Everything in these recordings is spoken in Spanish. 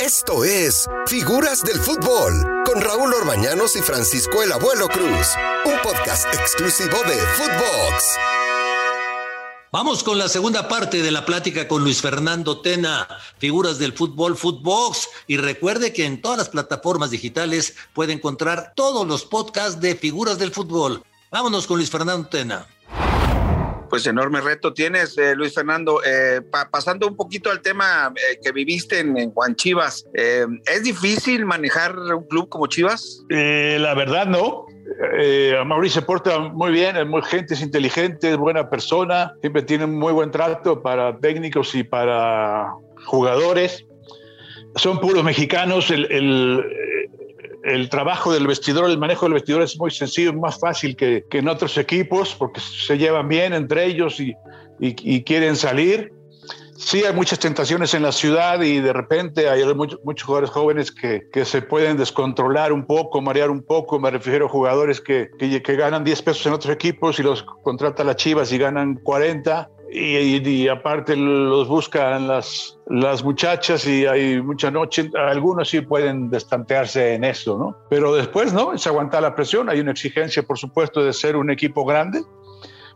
Esto es Figuras del Fútbol con Raúl Orbañanos y Francisco el Abuelo Cruz, un podcast exclusivo de Footbox. Vamos con la segunda parte de la plática con Luis Fernando Tena, figuras del fútbol, Footbox. Y recuerde que en todas las plataformas digitales puede encontrar todos los podcasts de figuras del fútbol. Vámonos con Luis Fernando Tena. Pues enorme reto tienes, eh, Luis Fernando. Eh, pasando un poquito al tema eh, que viviste en, Juan Chivas, ¿es difícil manejar un club como Chivas? la verdad no. Mauricio se porta muy bien, es muy gente, es inteligente, es buena persona, siempre tiene un muy buen trato para técnicos y para jugadores. Son puros mexicanos, el trabajo del vestidor, el manejo del vestidor es muy sencillo, más fácil que, en otros equipos porque se llevan bien entre ellos y, quieren salir. Sí, hay muchas tentaciones en la ciudad y de repente hay muchos, jugadores jóvenes que, se pueden descontrolar un poco, marear un poco. Me refiero a jugadores que, que, ganan 10 pesos en otros equipos y los contrata la Chivas y ganan 40 y, aparte los buscan las, las muchachas y hay mucha noche, algunos sí pueden destantearse en eso, ¿no? Pero después, ¿no? Es aguantar la presión, hay una exigencia, por supuesto, de ser un equipo grande,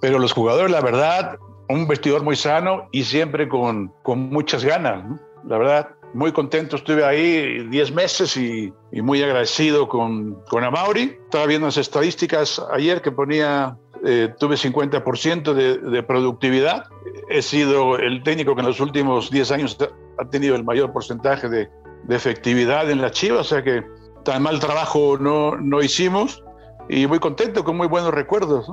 pero los jugadores, la verdad, un vestidor muy sano y siempre con, con muchas ganas, ¿no? La verdad, muy contento, estuve ahí 10 meses y, y, muy agradecido con, con Amauri. Estaba viendo las estadísticas ayer que ponía eh, tuve 50% de, de, productividad. He sido el técnico que en los últimos 10 años ha tenido el mayor porcentaje de, de efectividad en la Chiva, o sea que tan mal trabajo no, no hicimos y muy contento, con muy buenos recuerdos.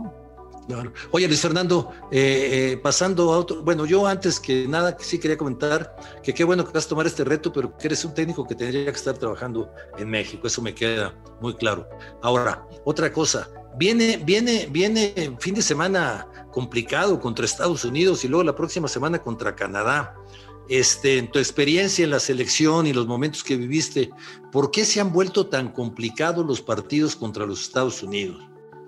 Oye, Luis Fernando, eh, eh, pasando a otro, bueno, yo antes que nada sí quería comentar que qué bueno que vas a tomar este reto, pero que eres un técnico que tendría que estar trabajando en México, eso me queda muy claro. Ahora, otra cosa, Viene, viene, viene fin de semana complicado contra Estados Unidos y luego la próxima semana contra Canadá. Este, en tu experiencia en la selección y los momentos que viviste, ¿por qué se han vuelto tan complicados los partidos contra los Estados Unidos?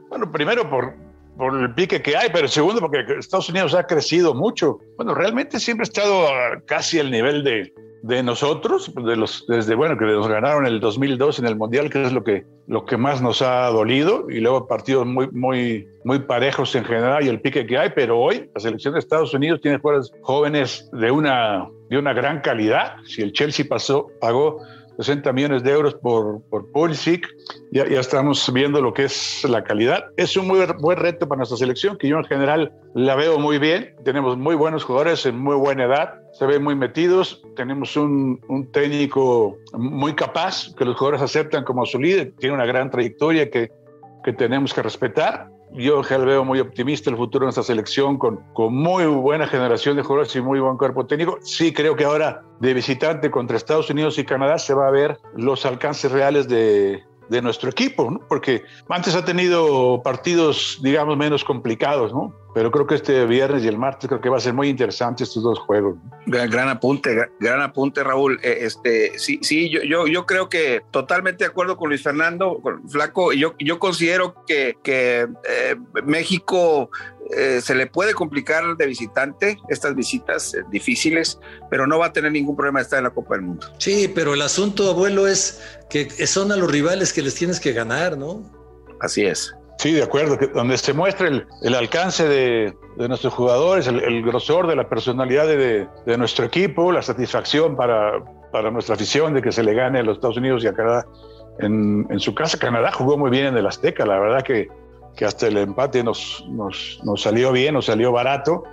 Bueno, primero por, por el pique que hay, pero segundo porque Estados Unidos ha crecido mucho. Bueno, realmente siempre ha estado casi al nivel de, de nosotros, de los, desde bueno, que nos ganaron el 2002 en el Mundial, que es lo que, lo que más nos ha dolido, y luego partidos muy, muy, muy parejos en general y el pique que hay, pero hoy la selección de Estados Unidos tiene jugadores jóvenes de una, de una gran calidad. Si el Chelsea pasó, pagó 60 millones de euros por, por Pulisic. Ya, ya estamos viendo lo que es la calidad. Es un muy buen reto para nuestra selección, que yo en general la veo muy bien. Tenemos muy buenos jugadores en muy buena edad, se ven muy metidos. Tenemos un, un técnico muy capaz, que los jugadores aceptan como su líder. Tiene una gran trayectoria que, que tenemos que respetar yo veo muy optimista el futuro de nuestra selección con, con muy buena generación de jugadores y muy buen cuerpo técnico. Sí creo que ahora de visitante contra Estados Unidos y Canadá se va a ver los alcances reales de, de nuestro equipo, ¿no? porque antes ha tenido partidos, digamos, menos complicados, ¿no? pero creo que este viernes y el martes creo que va a ser muy interesante estos dos juegos. Gran, apunte, gran, apunte, Raúl. Eh, este, sí, sí, yo, yo, yo creo que totalmente de acuerdo con Luis Fernando, con Flaco. Yo, yo considero que, que eh, México eh, se le puede complicar de visitante estas visitas eh, difíciles, pero no va a tener ningún problema de estar en la Copa del Mundo. Sí, pero el asunto, abuelo, es que son a los rivales que les tienes que ganar, ¿no? Así es. Sí, de acuerdo, que donde se muestra el, el alcance de, de, nuestros jugadores, el, grosor de la personalidad de, de, nuestro equipo, la satisfacción para, para nuestra afición de que se le gane a los Estados Unidos y a Canadá en, en su casa. Canadá jugó muy bien en el Azteca, la verdad que que hasta el empate nos, nos, nos salió bien, nos salió barato.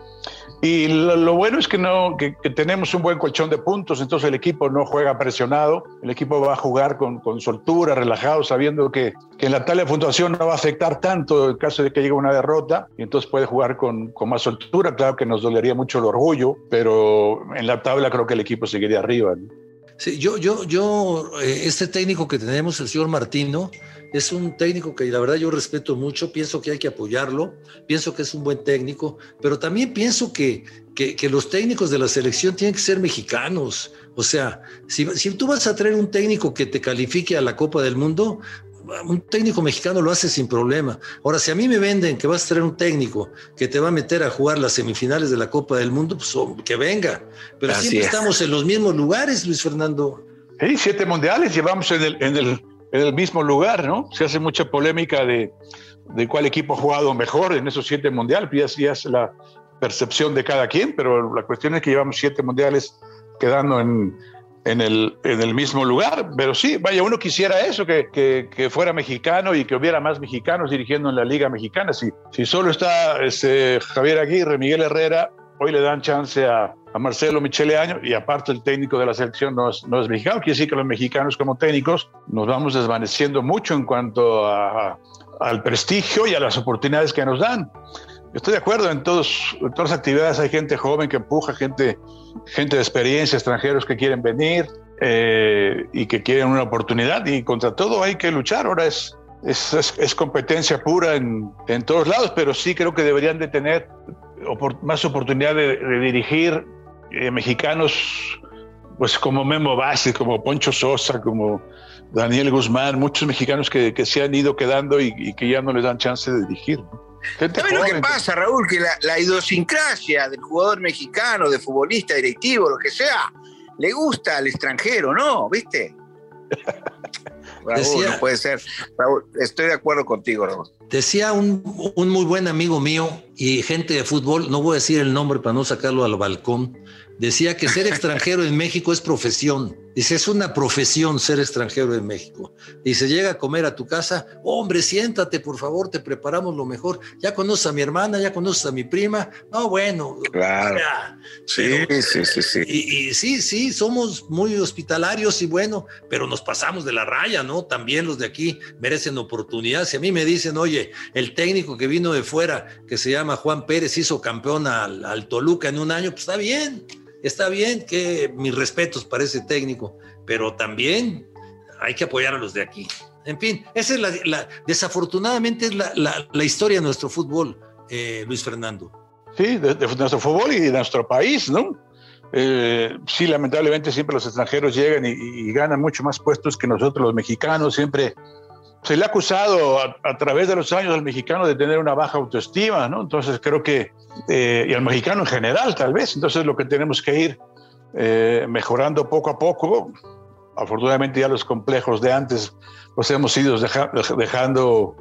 Y lo, bueno es que, no, que, tenemos un buen colchón de puntos, entonces el equipo no juega presionado, el equipo va a jugar con, con soltura, relajado, sabiendo que, que, en la tabla de puntuación no va a afectar tanto el caso de que llegue una derrota, y entonces puede jugar con, con, más soltura. Claro que nos dolería mucho el orgullo, pero en la tabla creo que el equipo seguiría arriba. Yo, yo, yo, eh, este técnico que tenemos, el señor Martino, es un técnico que la verdad yo respeto mucho, pienso que hay que apoyarlo, pienso que es un buen técnico, pero también pienso que, que, los técnicos de la selección tienen que ser mexicanos. O sea, si, si tú vas a traer un técnico que te califique a la Copa del Mundo, un técnico mexicano lo hace sin problema. Ahora, si a mí me venden que vas a traer un técnico que te va a meter a jugar las semifinales de la Copa del Mundo, pues oh, que venga. Pero siempre estamos en los mismos lugares, Luis Fernando. Sí, siete mundiales llevamos en el, en el, en el mismo lugar, ¿no? Se hace mucha polémica de, de cuál equipo ha jugado mejor en esos siete mundiales, pues ya, es la percepción de cada quien, pero la cuestión es que llevamos siete mundiales quedando en, en, el, en el mismo lugar. Pero sí, vaya, uno quisiera eso, que, que, fuera mexicano y que hubiera más mexicanos dirigiendo en la Liga Mexicana. Si, si solo está este, Javier Aguirre, Miguel Herrera, hoy le dan chance a, a Marcelo Michele Año y aparte el técnico de la selección no es, no es mexicano. Quiere decir que los mexicanos como técnicos nos vamos desvaneciendo mucho en cuanto a, al prestigio y a las oportunidades que nos dan. Estoy de acuerdo, en, todos, en todas las actividades hay gente joven que empuja, gente, gente de experiencia, extranjeros que quieren venir eh, y que quieren una oportunidad y contra todo hay que luchar. Ahora es, es, es, competencia pura en, en, todos lados, pero sí creo que deberían de tener más oportunidad de, dirigir eh, mexicanos pues como Memo Vázquez, como Poncho Sosa, como Daniel Guzmán, muchos mexicanos que, se han ido quedando y, que ya no les dan chance de dirigir. ¿Sabes lo que pasa, Raúl? Que la, la, idiosincrasia del jugador mexicano, de futbolista, directivo, lo que sea, le gusta al extranjero, ¿no? ¿Viste? Raúl, decía, no puede ser. Raúl, estoy de acuerdo contigo, Raúl. Decía un, un, muy buen amigo mío y gente de fútbol, no voy a decir el nombre para no sacarlo al balcón, decía que ser extranjero en México es profesión. Dice, es una profesión ser extranjero en México. Dice, llega a comer a tu casa, hombre, siéntate, por favor, te preparamos lo mejor. Ya conoces a mi hermana, ya conoces a mi prima. No, bueno. Claro. Sí, pero, sí, sí, sí. Y, y, sí, sí, somos muy hospitalarios y bueno, pero nos pasamos de la raya, ¿no? También los de aquí merecen oportunidad. Si a mí me dicen, oye, el técnico que vino de fuera, que se llama Juan Pérez, hizo campeón al, al Toluca en un año, pues está bien Está bien que mis respetos para ese técnico, pero también hay que apoyar a los de aquí. En fin, esa es la, desafortunadamente es la, historia de nuestro fútbol, eh, Luis Fernando. Sí, de, de, nuestro fútbol y de nuestro país, ¿no? Eh, sí, lamentablemente siempre los extranjeros llegan y, y, ganan mucho más puestos que nosotros los mexicanos, siempre se le ha acusado a, a, través de los años al mexicano de tener una baja autoestima, ¿no? Entonces creo que, eh, y al mexicano en general tal vez, entonces lo que tenemos que ir eh, mejorando poco a poco, afortunadamente ya los complejos de antes los hemos ido deja, dejando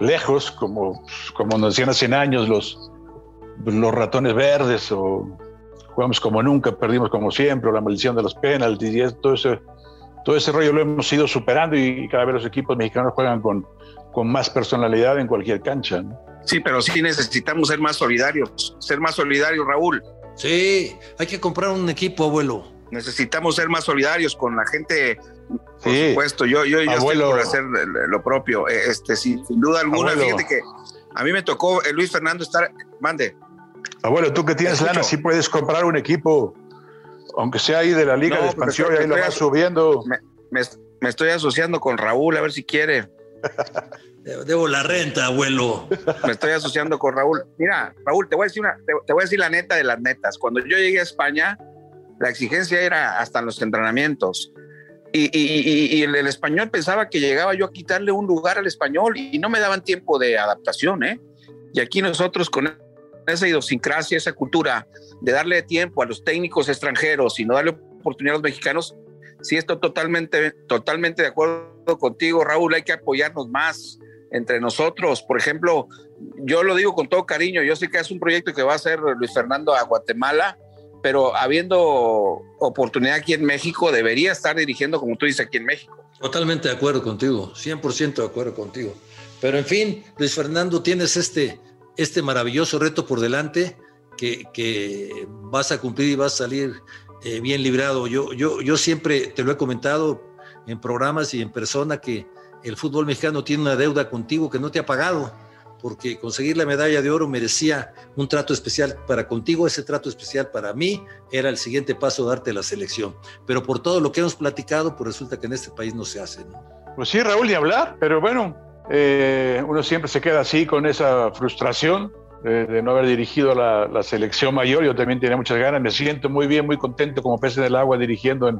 lejos, como, como nos decían hace años los, los ratones verdes o jugamos como nunca, perdimos como siempre, o la maldición de los penaltis y todo eso todo ese rollo lo hemos ido superando y cada vez los equipos mexicanos juegan con, con más personalidad en cualquier cancha. ¿no? Sí, pero sí necesitamos ser más solidarios, ser más solidarios, Raúl. Sí, hay que comprar un equipo, abuelo. Necesitamos ser más solidarios con la gente, por sí. supuesto. Yo, yo, yo estoy por hacer lo propio. Este, sin, sin duda alguna, abuelo. fíjate que a mí me tocó eh, Luis Fernando estar. Mande. Abuelo, tú que tienes lana, sí puedes comprar un equipo aunque sea ahí de la Liga no, de Expansión, y ahí lo vas subiendo. Me, me, me, estoy asociando con Raúl, a ver si quiere. Debo la renta, abuelo. Me estoy asociando con Raúl. Mira, Raúl, te voy a decir una, te, te voy a decir la neta de las netas. Cuando yo llegué a España, la exigencia era hasta en los entrenamientos. Y, y, y, y el, el, español pensaba que llegaba yo a quitarle un lugar al español y no me daban tiempo de adaptación, ¿eh? Y aquí nosotros con esa idiosincrasia, esa cultura de darle tiempo a los técnicos extranjeros y no darle oportunidad a los mexicanos, sí estoy totalmente, totalmente de acuerdo contigo, Raúl, hay que apoyarnos más entre nosotros. Por ejemplo, yo lo digo con todo cariño, yo sé que es un proyecto que va a hacer Luis Fernando a Guatemala, pero habiendo oportunidad aquí en México, debería estar dirigiendo, como tú dices, aquí en México. Totalmente de acuerdo contigo, 100% de acuerdo contigo. Pero en fin, Luis Fernando, tienes este, este maravilloso reto por delante que, vas a cumplir y vas a salir eh, bien librado. Yo, yo, yo siempre te lo he comentado en programas y en persona que el fútbol mexicano tiene una deuda contigo que no te ha pagado, porque conseguir la medalla de oro merecía un trato especial para contigo, ese trato especial para mí era el siguiente paso, darte la selección. Pero por todo lo que hemos platicado, pues resulta que en este país no se hace. ¿no? Pues sí, Raúl, ni hablar, pero bueno, eh, uno siempre se queda así con esa frustración de, de no haber dirigido la, la, selección mayor. Yo también tenía muchas ganas, me siento muy bien, muy contento como pez en el agua dirigiendo en,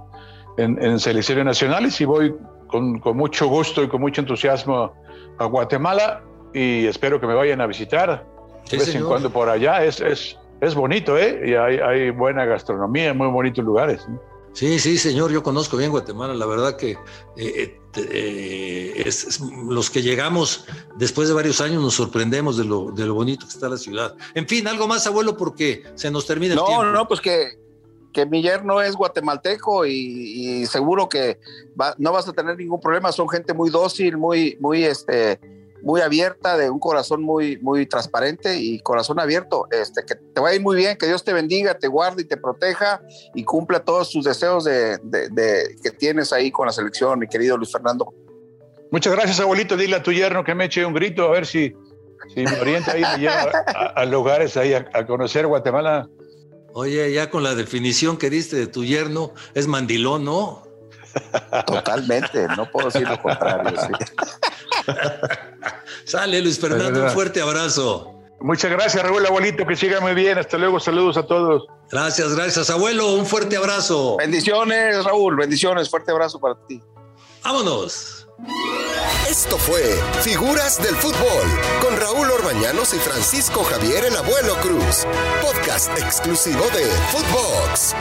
en, en selecciones nacionales y voy con, con, mucho gusto y con mucho entusiasmo a Guatemala y espero que me vayan a visitar sí, de vez señor. en cuando por allá. Es, es, es bonito, ¿eh? Y hay, hay, buena gastronomía, muy bonitos lugares. ¿eh? Sí, sí, señor, yo conozco bien Guatemala, la verdad que eh, eh, es, los que llegamos después de varios años nos sorprendemos de lo, de lo bonito que está la ciudad. En fin, algo más, abuelo, porque se nos termina el tiempo. No, no, pues que, que mi yerno es guatemalteco y, seguro que no vas a tener ningún problema, son gente muy dócil, muy, muy, este, muy abierta, de un corazón muy, muy transparente y corazón abierto. Este, que te vaya muy bien, que Dios te bendiga, te guarde y te proteja y cumpla todos tus deseos de, que tienes ahí con la selección, mi querido Luis Fernando. Muchas gracias, abuelito. Dile a tu yerno que me eche un grito a ver si, si me orienta ahí, me lleva a, lugares ahí a, a, conocer Guatemala. Oye, ya con la definición que diste de tu yerno, es mandilón, ¿no? Totalmente, no puedo decir lo contrario. Sale Luis Fernando, un fuerte abrazo. Muchas gracias, Raúl Abuelito, que siga muy bien. Hasta luego, saludos a todos. Gracias, gracias, abuelo, un fuerte abrazo. Bendiciones, Raúl, bendiciones, fuerte abrazo para ti. Vámonos. Esto fue Figuras del Fútbol con Raúl Orbañanos y Francisco Javier el Abuelo Cruz, podcast exclusivo de Footbox.